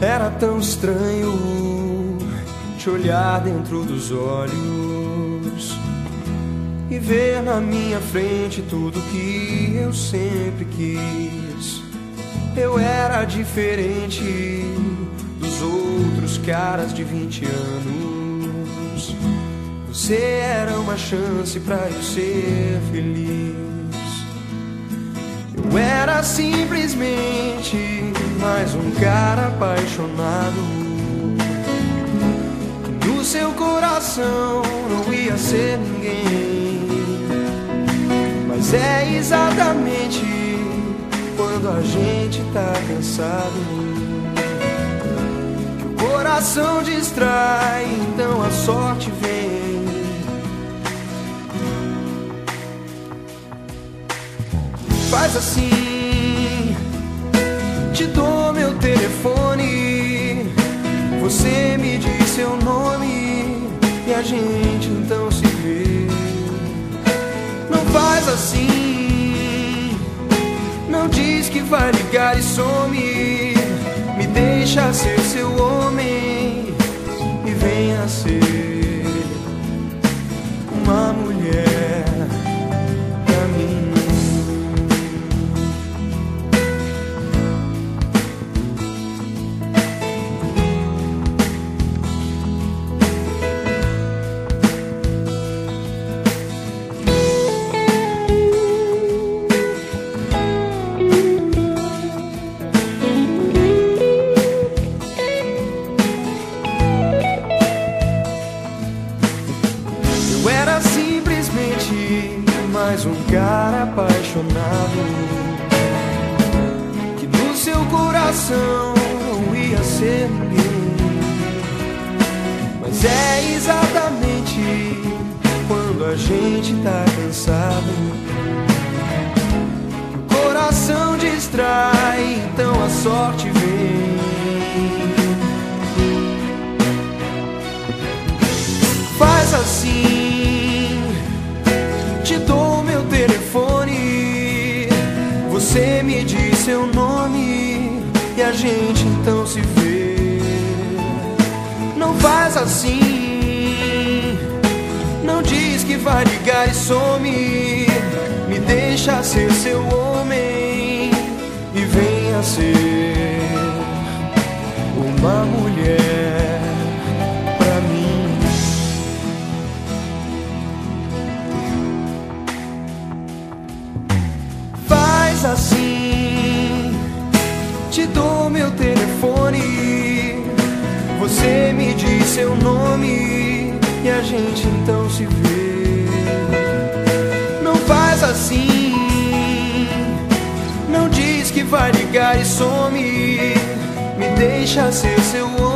era tão estranho te olhar dentro dos olhos e ver na minha frente tudo que eu sempre quis. Eu era diferente dos outros caras de 20 anos. Você era uma chance para eu ser feliz. Eu era simplesmente mais um cara apaixonado. No seu coração não ia ser ninguém. Mas é exatamente quando a gente tá cansado. Que o coração distrai, então a sorte vem. Faz assim, te dou meu telefone. Você me diz seu nome e a gente então se vê. Não faz assim, não diz que vai ligar e some. Me deixa ser seu homem e venha ser uma mulher Eu era simplesmente mais um cara apaixonado que no seu coração não ia ser ninguém. Mas é exatamente quando a gente tá cansado que o coração distrai, então a sorte Você me diz seu nome e a gente então se vê. Não faz assim, não diz que vai ligar e some. Me deixa ser seu homem e venha ser uma mulher Faz assim, te dou meu telefone. Você me diz seu nome e a gente então se vê. Não faz assim, não diz que vai ligar e some. Me deixa ser seu homem